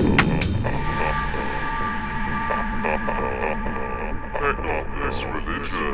Pick up this religion.